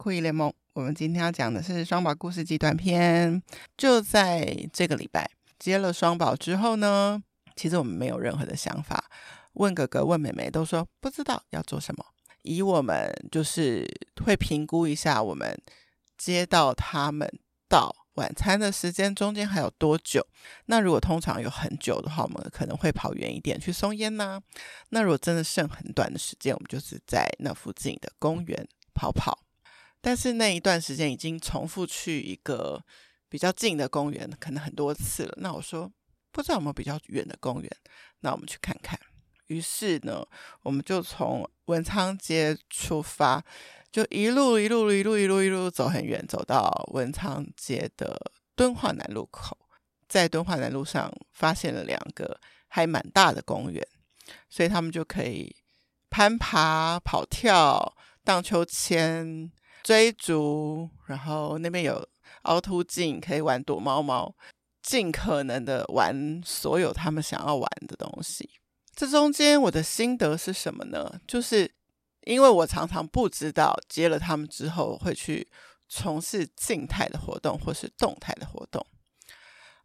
酷姨联盟。我们今天要讲的是双宝故事集短篇。就在这个礼拜接了双宝之后呢，其实我们没有任何的想法。问哥哥、问妹妹都说不知道要做什么。以我们就是会评估一下，我们接到他们到晚餐的时间中间还有多久。那如果通常有很久的话，我们可能会跑远一点去松烟呐。那如果真的剩很短的时间，我们就是在那附近的公园跑跑。但是那一段时间已经重复去一个比较近的公园，可能很多次了。那我说不知道有没有比较远的公园，那我们去看看。于是呢，我们就从文昌街出发，就一路一路一路一路一路走很远，走到文昌街的敦化南路口。在敦化南路上发现了两个还蛮大的公园，所以他们就可以攀爬、跑跳、荡秋千、追逐，然后那边有凹凸镜，可以玩躲猫猫，尽可能的玩所有他们想要玩的东西。这中间我的心得是什么呢？就是因为我常常不知道接了他们之后会去从事静态的活动或是动态的活动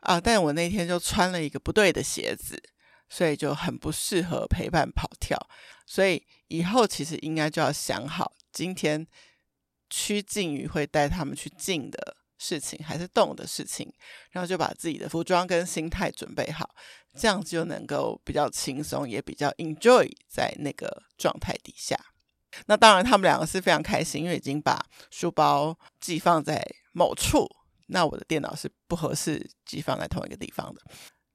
啊，但我那天就穿了一个不对的鞋子，所以就很不适合陪伴跑跳。所以以后其实应该就要想好，今天趋近于会带他们去静的事情还是动的事情，然后就把自己的服装跟心态准备好。这样就能够比较轻松，也比较 enjoy 在那个状态底下。那当然，他们两个是非常开心，因为已经把书包寄放在某处。那我的电脑是不合适寄放在同一个地方的。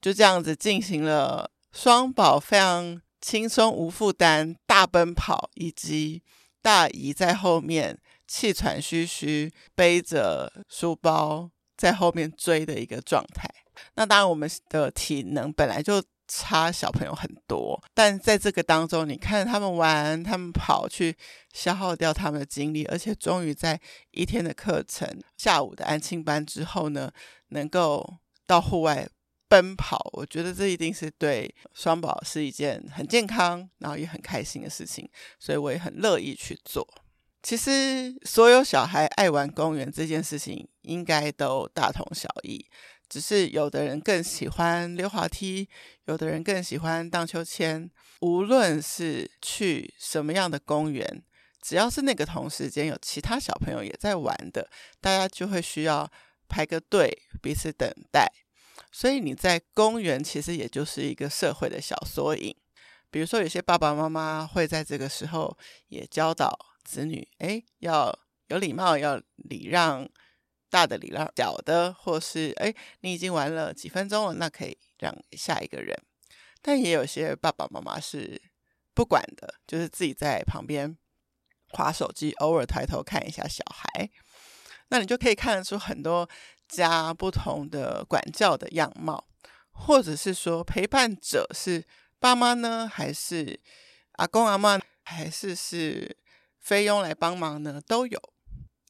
就这样子进行了双宝非常轻松无负担大奔跑，以及大姨在后面气喘吁吁背着书包在后面追的一个状态。那当然，我们的体能本来就差小朋友很多，但在这个当中，你看他们玩，他们跑去消耗掉他们的精力，而且终于在一天的课程、下午的安亲班之后呢，能够到户外奔跑，我觉得这一定是对双宝是一件很健康，然后也很开心的事情，所以我也很乐意去做。其实，所有小孩爱玩公园这件事情，应该都大同小异。只是有的人更喜欢溜滑梯，有的人更喜欢荡秋千。无论是去什么样的公园，只要是那个同时间有其他小朋友也在玩的，大家就会需要排个队，彼此等待。所以你在公园其实也就是一个社会的小缩影。比如说，有些爸爸妈妈会在这个时候也教导子女：诶，要有礼貌，要礼让。大的礼让小的，或是哎，你已经玩了几分钟了，那可以让下一个人。但也有些爸爸妈妈是不管的，就是自己在旁边划手机，偶尔抬头看一下小孩。那你就可以看得出很多家不同的管教的样貌，或者是说陪伴者是爸妈呢，还是阿公阿嬷，还是是菲佣来帮忙呢？都有。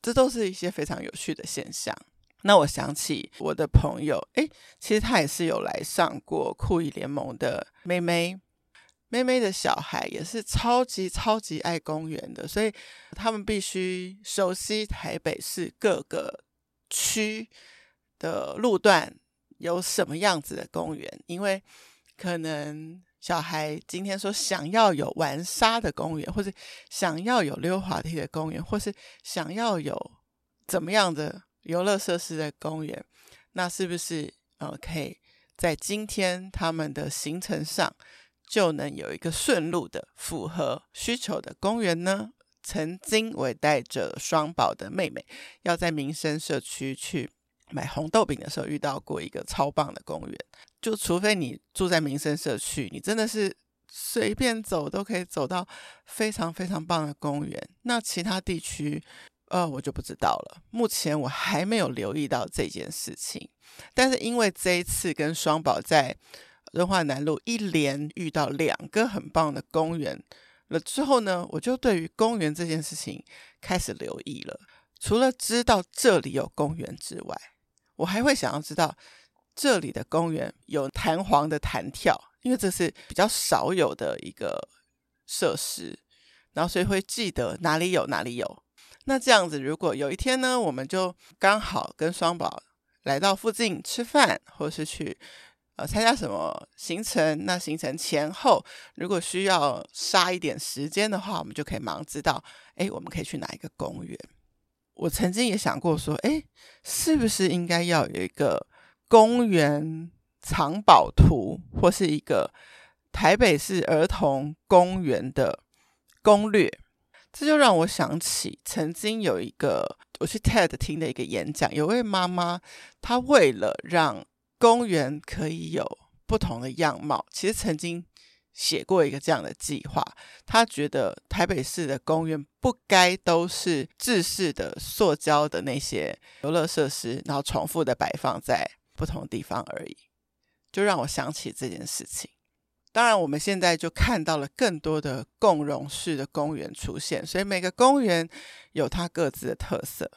这都是一些非常有趣的现象。那我想起我的朋友，诶，其实他也是有来上过酷姨联盟的妹妹，妹妹的小孩也是超级超级爱公园的，所以他们必须熟悉台北市各个区的路段有什么样子的公园，因为可能。小孩今天说想要有玩沙的公园，或是想要有溜滑梯的公园，或是想要有怎么样的游乐设施的公园，那是不是呃可以在今天他们的行程上就能有一个顺路的符合需求的公园呢？曾经我也带着双宝的妹妹要在民生社区去买红豆饼的时候，遇到过一个超棒的公园。就除非你住在民生社区，你真的是随便走都可以走到非常非常棒的公园。那其他地区，呃，我就不知道了。目前我还没有留意到这件事情。但是因为这一次跟双宝在敦化南路一连遇到两个很棒的公园了之后呢，我就对于公园这件事情开始留意了。除了知道这里有公园之外，我还会想要知道。这里的公园有弹簧的弹跳，因为这是比较少有的一个设施，然后所以会记得哪里有哪里有。那这样子，如果有一天呢，我们就刚好跟双宝来到附近吃饭，或是去呃参加什么行程，那行程前后如果需要杀一点时间的话，我们就可以忙知道，哎，我们可以去哪一个公园。我曾经也想过说，哎，是不是应该要有一个公园藏宝图，或是一个台北市儿童公园的攻略？这就让我想起曾经有一个我去 TED 听的一个演讲，有位妈妈，她为了让公园可以有不同的样貌，其实曾经写过一个这样的计划。她觉得台北市的公园不该都是制式的塑胶的那些游乐设施，然后重复的摆放在不同的地方而已，就让我想起这件事情。当然，我们现在就看到了更多的共融式的公园出现，所以每个公园有它各自的特色。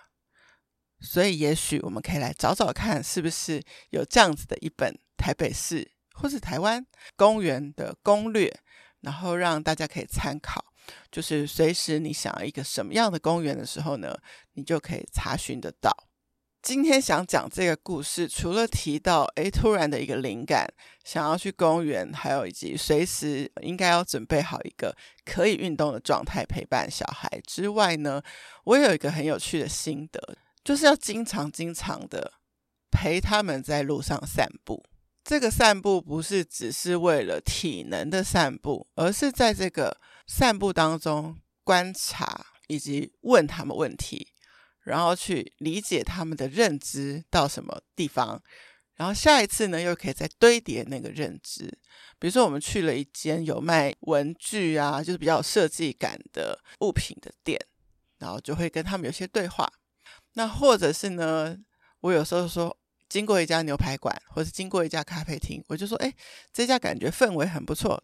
所以，也许我们可以来找找看，是不是有这样子的一本台北市或是台湾公园的攻略，然后让大家可以参考。就是随时你想要一个什么样的公园的时候呢，你就可以查询得到。今天想讲这个故事，除了提到诶突然的一个灵感，想要去公园，还有以及随时应该要准备好一个可以运动的状态陪伴小孩之外呢，我有一个很有趣的心得，就是要经常经常的陪他们在路上散步。这个散步不是只是为了体能的散步，而是在这个散步当中观察以及问他们问题。然后去理解他们的认知到什么地方，然后下一次呢，又可以再堆叠那个认知。比如说，我们去了一间有卖文具啊，就是比较有设计感的物品的店，然后就会跟他们有些对话。那或者是呢，我有时候说经过一家牛排馆，或者经过一家咖啡厅，我就说，哎，这家感觉氛围很不错，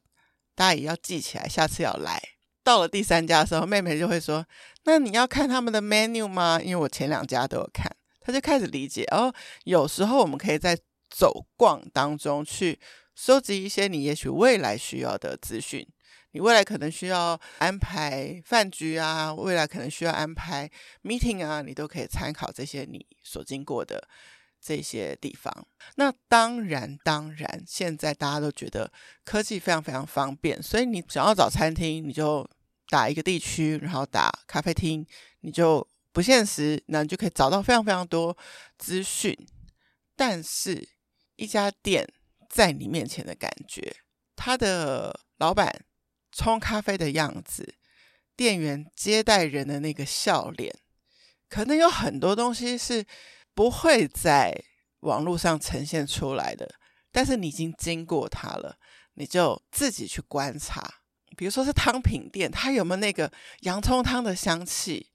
大家也要记起来，下次要来。到了第三家的时候，妹妹就会说：“那你要看他们的 menu 吗？”因为我前两家都有看，她就开始理解。哦，有时候我们可以在走逛当中去收集一些你也许未来需要的资讯。你未来可能需要安排饭局啊，未来可能需要安排 meeting 啊，你都可以参考这些你所经过的这些地方。那当然，当然，现在大家都觉得科技非常非常方便，所以你想要找餐厅，你就。打一个地区，然后打咖啡厅，你就不限时，那你就可以找到非常非常多资讯。但是，一家店在你面前的感觉，他的老板冲咖啡的样子，店员接待人的那个笑脸，可能有很多东西是不会在网络上呈现出来的。但是你已经经过它了，你就自己去观察。比如说是汤品店，它有没有那个洋葱汤的香气？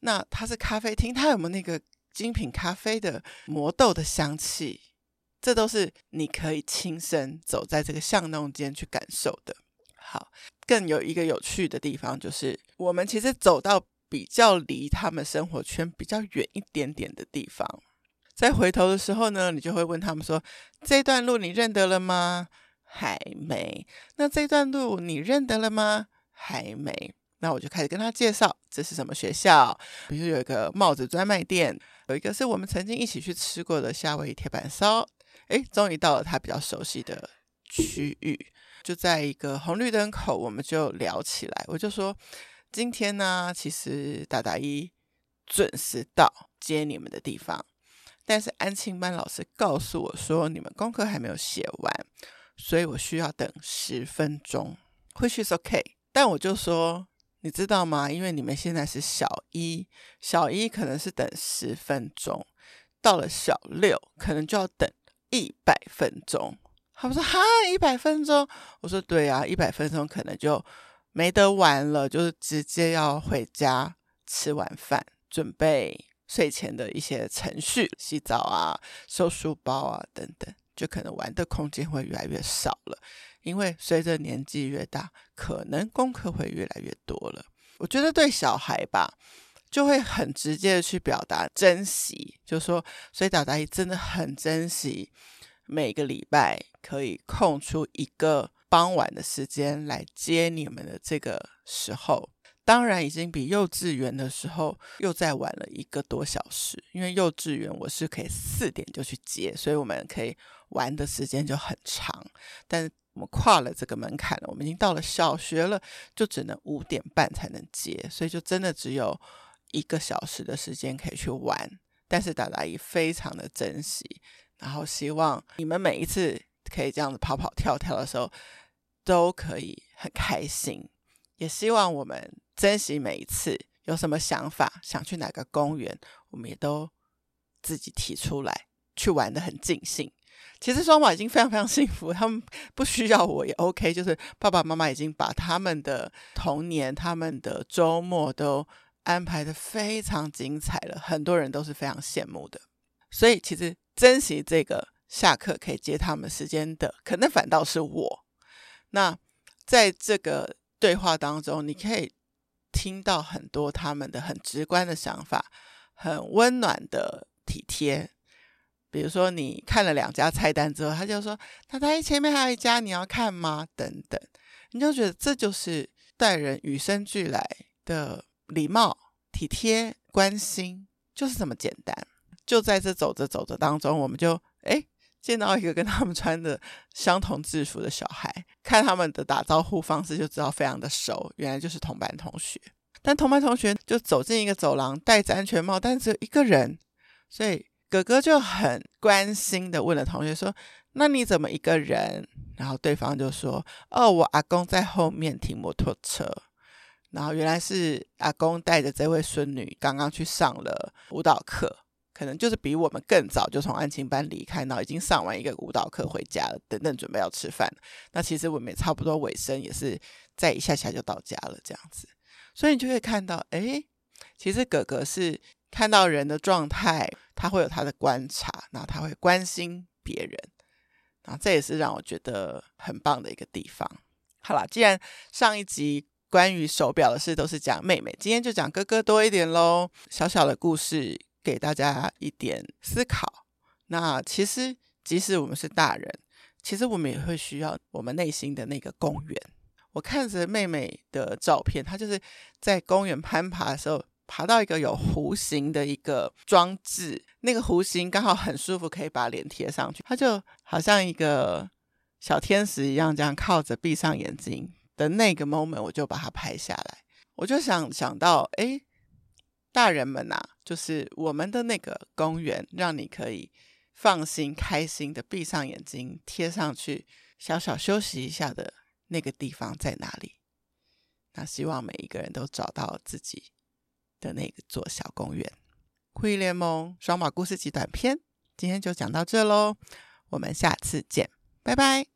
那它是咖啡厅，它有没有那个精品咖啡的磨豆的香气？这都是你可以亲身走在这个巷弄间去感受的。好，更有一个有趣的地方就是，我们其实走到比较离他们生活圈比较远一点点的地方，在回头的时候呢，你就会问他们说：“这段路你认得了吗？”还没。那这段路你认得了吗？还没。那我就开始跟他介绍，这是什么学校？比如有一个帽子专卖店，有一个是我们曾经一起去吃过的夏威夷铁板烧。诶，终于到了他比较熟悉的区域，就在一个红绿灯口，我们就聊起来。我就说，今天呢，其实大大一准时到接你们的地方，但是安庆班老师告诉我说，你们功课还没有写完。所以我需要等十分钟，或许是 OK，但我就说，你知道吗？因为你们现在是小一，小一可能是等十分钟，到了小六可能就要等一百分钟。他们说哈，一百分钟？我说对啊，一百分钟可能就没得玩了，就是直接要回家吃晚饭，准备睡前的一些程序，洗澡啊、收书包啊等等。就可能玩的空间会越来越少了，因为随着年纪越大，可能功课会越来越多了。我觉得对小孩吧，就会很直接的去表达珍惜，就说，所以达达姨真的很珍惜每个礼拜可以空出一个傍晚的时间来接你们的这个时候，当然已经比幼稚园的时候又再晚了一个多小时，因为幼稚园我是可以四点就去接，所以我们可以玩的时间就很长。但我们跨了这个门槛了，我们已经到了小学了，就只能五点半才能接，所以就真的只有一个小时的时间可以去玩。但是达达姨非常的珍惜，然后希望你们每一次可以这样子跑跑跳跳的时候，都可以很开心。也希望我们珍惜每一次，有什么想法，想去哪个公园，我们也都自己提出来，去玩得很尽兴。其实双宝已经非常非常幸福，他们不需要我也 OK，就是爸爸妈妈已经把他们的童年、他们的周末都安排得非常精彩了，很多人都是非常羡慕的。所以其实珍惜这个下课可以接他们时间的，可能反倒是我。那在这个对话当中，你可以听到很多他们的很直观的想法，很温暖的体贴。比如说，你看了两家菜单之后，他就说：“他他前面还有一家，你要看吗？”等等，你就觉得这就是待人与生俱来的礼貌、体贴、关心，就是这么简单。就在这走着走着当中，我们就诶见到一个跟他们穿的相同制服的小孩，看他们的打招呼方式就知道非常的熟，原来就是同班同学。但同班同学就走进一个走廊，戴着安全帽，但只有一个人，所以。哥哥就很关心的问了同学说：“那你怎么一个人？”然后对方就说：“哦，我阿公在后面停摩托车。”然后原来是阿公带着这位孙女刚刚去上了舞蹈课，可能就是比我们更早就从安亲班离开，然后已经上完一个舞蹈课回家了，等等准备要吃饭。那其实我们也差不多尾声，也是在一下下就到家了这样子。所以你就会看到，哎，其实哥哥是。看到人的状态，他会有他的观察，然后他会关心别人，然后这也是让我觉得很棒的一个地方。好了，既然上一集关于手表的事都是讲妹妹，今天就讲哥哥多一点喽。小小的故事给大家一点思考。那其实即使我们是大人，其实我们也会需要我们内心的那个公园。我看着妹妹的照片，她就是在公园攀爬的时候。爬到一个有弧形的一个装置，那个弧形刚好很舒服，可以把脸贴上去。她就好像一个小天使一样，这样靠着闭上眼睛的那个 moment，我就把它拍下来。我就想想到，哎，大人们呐、就是我们的那个公园，让你可以放心、开心的闭上眼睛，贴上去，小小休息一下的那个地方在哪里？那希望每一个人都找到自己。的那个座小公园，酷艺联盟双马故事集短篇，今天就讲到这喽，我们下次见，拜拜。